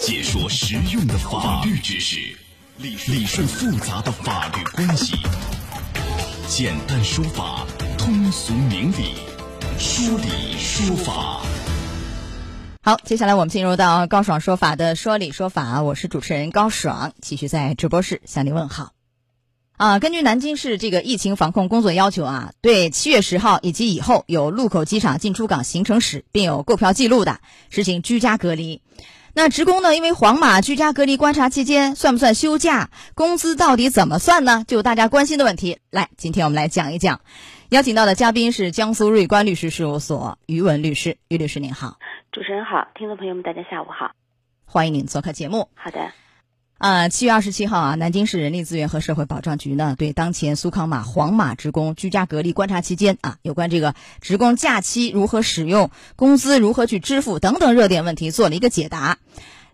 解说实用的法律知识，理理顺复杂的法律关系，简单说法，通俗明理，说理说法。好，接下来我们进入到高爽说法的说理说法，我是主持人高爽，继续在直播室向您问好。啊，根据南京市这个疫情防控工作要求啊，对七月十号以及以后有禄口机场进出港行程史并有购票记录的，实行居家隔离。那职工呢，因为黄码居家隔离观察期间算不算休假？工资到底怎么算呢？就大家关心的问题，来，今天我们来讲一讲。邀请到的嘉宾是江苏瑞观律师事务所于文律师，于律师您好。主持人好，听众朋友们大家下午好，欢迎您做客节目。好的。啊，七月二十七号啊，南京市人力资源和社会保障局呢，对当前苏康码黄码职工居家隔离观察期间啊，有关这个职工假期如何使用、工资如何去支付等等热点问题做了一个解答。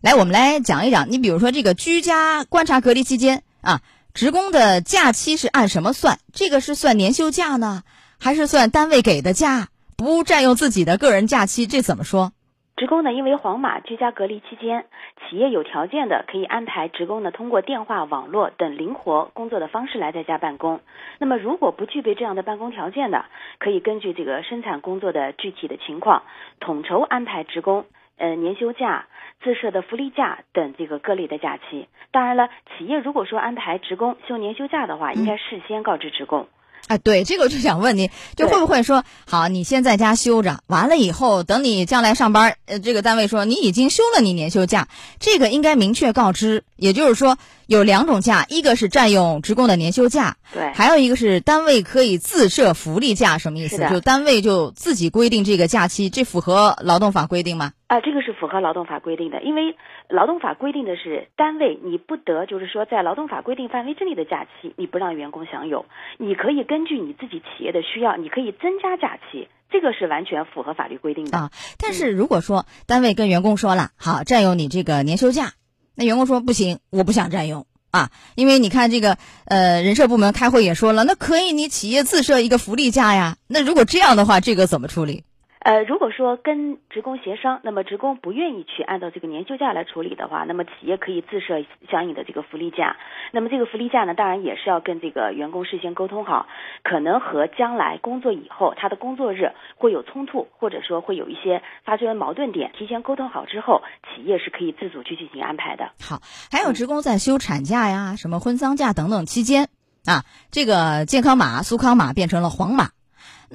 来，我们来讲一讲，你比如说这个居家观察隔离期间啊，职工的假期是按什么算？这个是算年休假呢，还是算单位给的假？不占用自己的个人假期，这怎么说？职工呢，因为黄码居家隔离期间，企业有条件的可以安排职工呢通过电话、网络等灵活工作的方式来在家办公。那么如果不具备这样的办公条件的，可以根据这个生产工作的具体的情况，统筹安排职工呃年休假、自设的福利假等这个各类的假期。当然了，企业如果说安排职工休年休假的话，应该事先告知职工。哎，对，这个我就想问你，就会不会说，好，你先在家休着，完了以后，等你将来上班，呃，这个单位说你已经休了你年休假，这个应该明确告知。也就是说，有两种假，一个是占用职工的年休假，对，还有一个是单位可以自设福利假，什么意思？就单位就自己规定这个假期，这符合劳动法规定吗？啊，这个是符合劳动法规定的，因为劳动法规定的是单位你不得就是说在劳动法规定范围之内的假期你不让员工享有，你可以根据你自己企业的需要，你可以增加假期，这个是完全符合法律规定的啊。但是如果说单位跟员工说了，好占用你这个年休假，那员工说不行，我不想占用啊，因为你看这个呃人社部门开会也说了，那可以你企业自设一个福利假呀，那如果这样的话，这个怎么处理？呃，如果说跟职工协商，那么职工不愿意去按照这个年休假来处理的话，那么企业可以自设相应的这个福利假。那么这个福利假呢，当然也是要跟这个员工事先沟通好，可能和将来工作以后他的工作日会有冲突，或者说会有一些发生矛盾点，提前沟通好之后，企业是可以自主去进行安排的。好，还有职工在休产假呀、什么婚丧假等等期间啊，这个健康码、苏康码变成了黄码。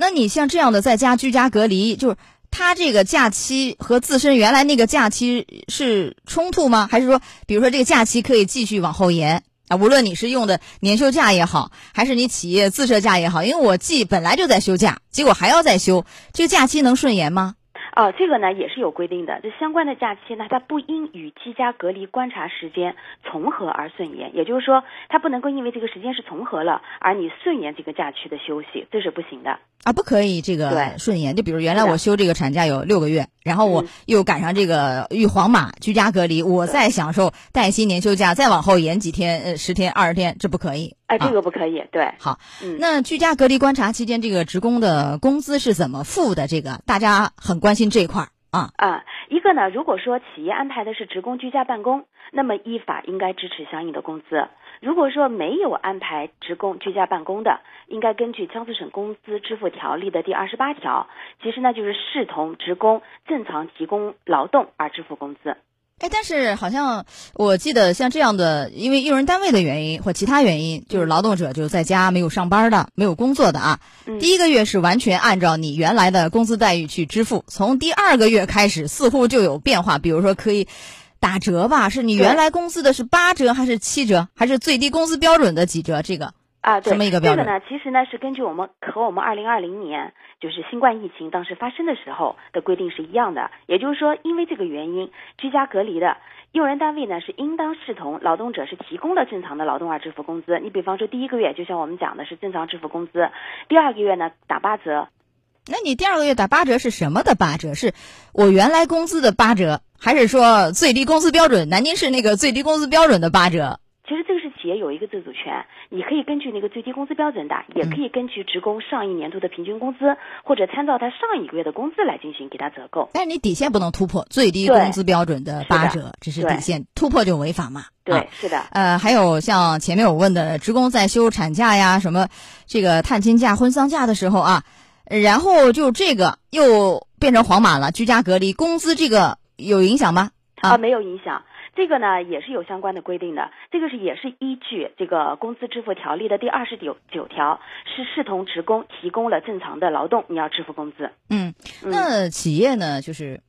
那你像这样的在家居家隔离，就是他这个假期和自身原来那个假期是冲突吗？还是说，比如说这个假期可以继续往后延啊？无论你是用的年休假也好，还是你企业自设假也好，因为我既本来就在休假，结果还要再休，这个假期能顺延吗？哦，这个呢也是有规定的，这相关的假期呢，它不应与居家隔离观察时间重合而顺延，也就是说，它不能够因为这个时间是重合了，而你顺延这个假期的休息，这是不行的啊，不可以这个顺延。就比如原来我休这个产假有六个月，然后我又赶上这个遇黄马居家隔离，我再享受带薪年休假，再往后延几天，呃，十天、二十天，这不可以。哎，这个不可以。对，好，那居家隔离观察期间，这个职工的工资是怎么付的？这个大家很关心这一块儿啊。啊，一个呢，如果说企业安排的是职工居家办公，那么依法应该支持相应的工资；如果说没有安排职工居家办公的，应该根据江苏省工资支付条例的第二十八条，其实呢就是视同职工正常提供劳动而支付工资。哎，但是好像我记得像这样的，因为用人单位的原因或其他原因，就是劳动者就在家没有上班的、没有工作的啊。第一个月是完全按照你原来的工资待遇去支付，从第二个月开始似乎就有变化，比如说可以打折吧？是你原来工资的是八折还是七折，还是最低工资标准的几折？这个啊，这么一个标准？这个呢，其实呢是根据我们和我们二零二零年。就是新冠疫情当时发生的时候的规定是一样的，也就是说，因为这个原因居家隔离的用人单位呢是应当视同劳动者是提供了正常的劳动而支付工资。你比方说第一个月，就像我们讲的是正常支付工资，第二个月呢打八折。那你第二个月打八折是什么的八折？是我原来工资的八折，还是说最低工资标准南京市那个最低工资标准的八折？其实这个是企业有一个自主权，你可以根据那个最低工资标准的，也可以根据职工上一年度的平均工资，或者参照他上一个月的工资来进行给他折扣。但是你底线不能突破最低工资标准的八折，这是底线，突破就违法嘛？对，是的。呃，还有像前面我问的，职工在休产假呀、什么这个探亲假、婚丧假的时候啊，然后就这个又变成黄码了，居家隔离，工资这个有影响吗？啊，没有影响。这个呢也是有相关的规定的，这个是也是依据这个工资支付条例的第二十九九条，是视同职工提供了正常的劳动，你要支付工资。嗯，那企业呢，就是，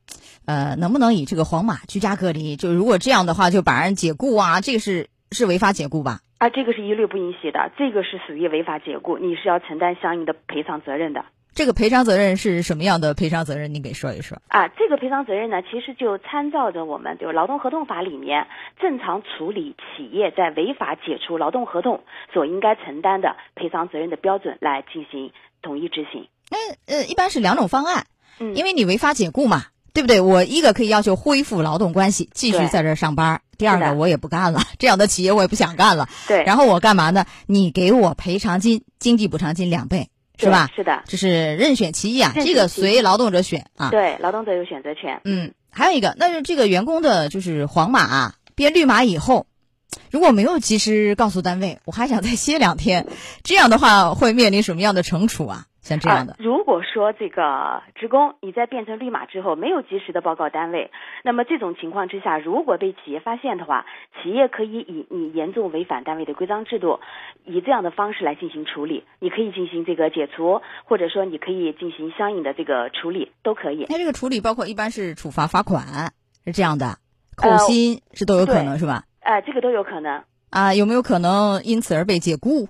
呃，能不能以这个黄码居家隔离？就如果这样的话，就把人解雇啊，这个是是违法解雇吧？啊，这个是一律不允许的，这个是属于违法解雇，你是要承担相应的赔偿责任的。这个赔偿责任是什么样的赔偿责任？你给说一说啊。这个赔偿责任呢，其实就参照着我们就劳动合同法里面正常处理企业在违法解除劳动合同所应该承担的赔偿责任的标准来进行统一执行。那呃，一般是两种方案，嗯，因为你违法解雇嘛，对不对？我一个可以要求恢复劳动关系，继续在这儿上班；第二个我也不干了，这样的企业我也不想干了。对，然后我干嘛呢？你给我赔偿金，经济补偿金两倍。是吧？是的，这是任选其一啊，这个随劳动者选啊。对，劳动者有选择权。嗯，还有一个，那是这个员工的就是黄码啊，变绿码以后，如果没有及时告诉单位，我还想再歇两天，这样的话会面临什么样的惩处啊？像这样的，如果说这个职工你在变成绿码之后没有及时的报告单位，那么这种情况之下，如果被企业发现的话，企业可以以你严重违反单位的规章制度，以这样的方式来进行处理。你可以进行这个解除，或者说你可以进行相应的这个处理，都可以。那这个处理包括一般是处罚、罚款是这样的，扣薪是都有可能是吧？呃，这个都有可能啊，有没有可能因此而被解雇？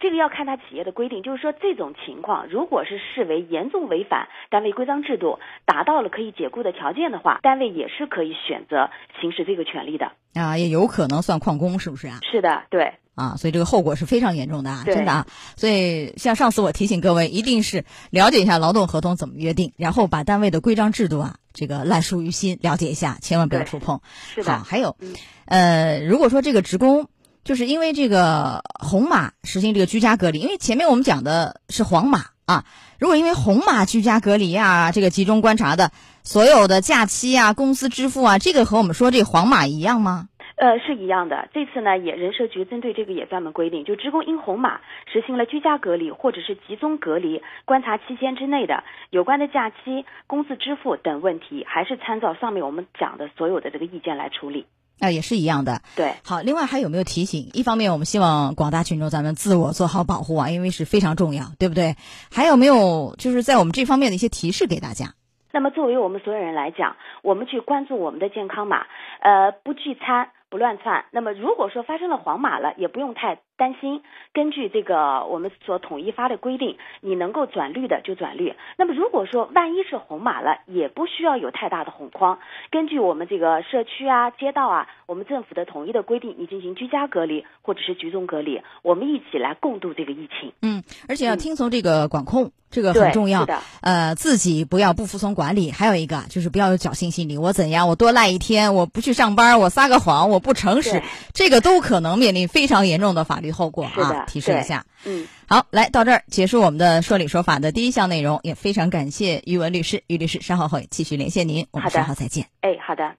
这个要看他企业的规定，就是说这种情况，如果是视为严重违反单位规章制度，达到了可以解雇的条件的话，单位也是可以选择行使这个权利的啊，也有可能算旷工，是不是啊？是的，对啊，所以这个后果是非常严重的啊，真的啊。所以像上次我提醒各位，一定是了解一下劳动合同怎么约定，然后把单位的规章制度啊，这个烂熟于心，了解一下，千万不要触碰。是的，还有，呃，如果说这个职工。就是因为这个红码实行这个居家隔离，因为前面我们讲的是黄码啊。如果因为红码居家隔离啊，这个集中观察的所有的假期啊、公司支付啊，这个和我们说这黄码一样吗？呃，是一样的。这次呢，也人社局针对这个也专门规定，就职工因红码实行了居家隔离或者是集中隔离观察期间之内的有关的假期、工资支付等问题，还是参照上面我们讲的所有的这个意见来处理。啊，也是一样的。对，好，另外还有没有提醒？一方面，我们希望广大群众咱们自我做好保护啊，因为是非常重要，对不对？还有没有就是在我们这方面的一些提示给大家？那么，作为我们所有人来讲，我们去关注我们的健康码，呃，不聚餐，不乱窜。那么，如果说发生了黄码了，也不用太。担心，根据这个我们所统一发的规定，你能够转绿的就转绿。那么如果说万一是红码了，也不需要有太大的恐慌。根据我们这个社区啊、街道啊，我们政府的统一的规定，你进行居家隔离或者是集中隔离，我们一起来共度这个疫情。嗯，而且要听从这个管控，这个很重要。的。呃，自己不要不服从管理，还有一个就是不要有侥幸心理。我怎样？我多赖一天，我不去上班，我撒个谎，我不诚实，这个都可能面临非常严重的法律。后果啊，提示一下。嗯，好，来到这儿结束我们的说理说法的第一项内容，也非常感谢于文律师，于律师稍后会继续连线您，我们稍后再见。哎，好的。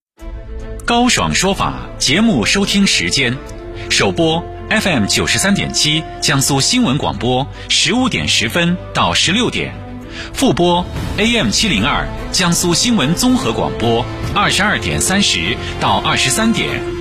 高爽说法节目收听时间：首播 FM 九十三点七，江苏新闻广播十五点十分到十六点；复播 AM 七零二，江苏新闻综合广播二十二点三十到二十三点。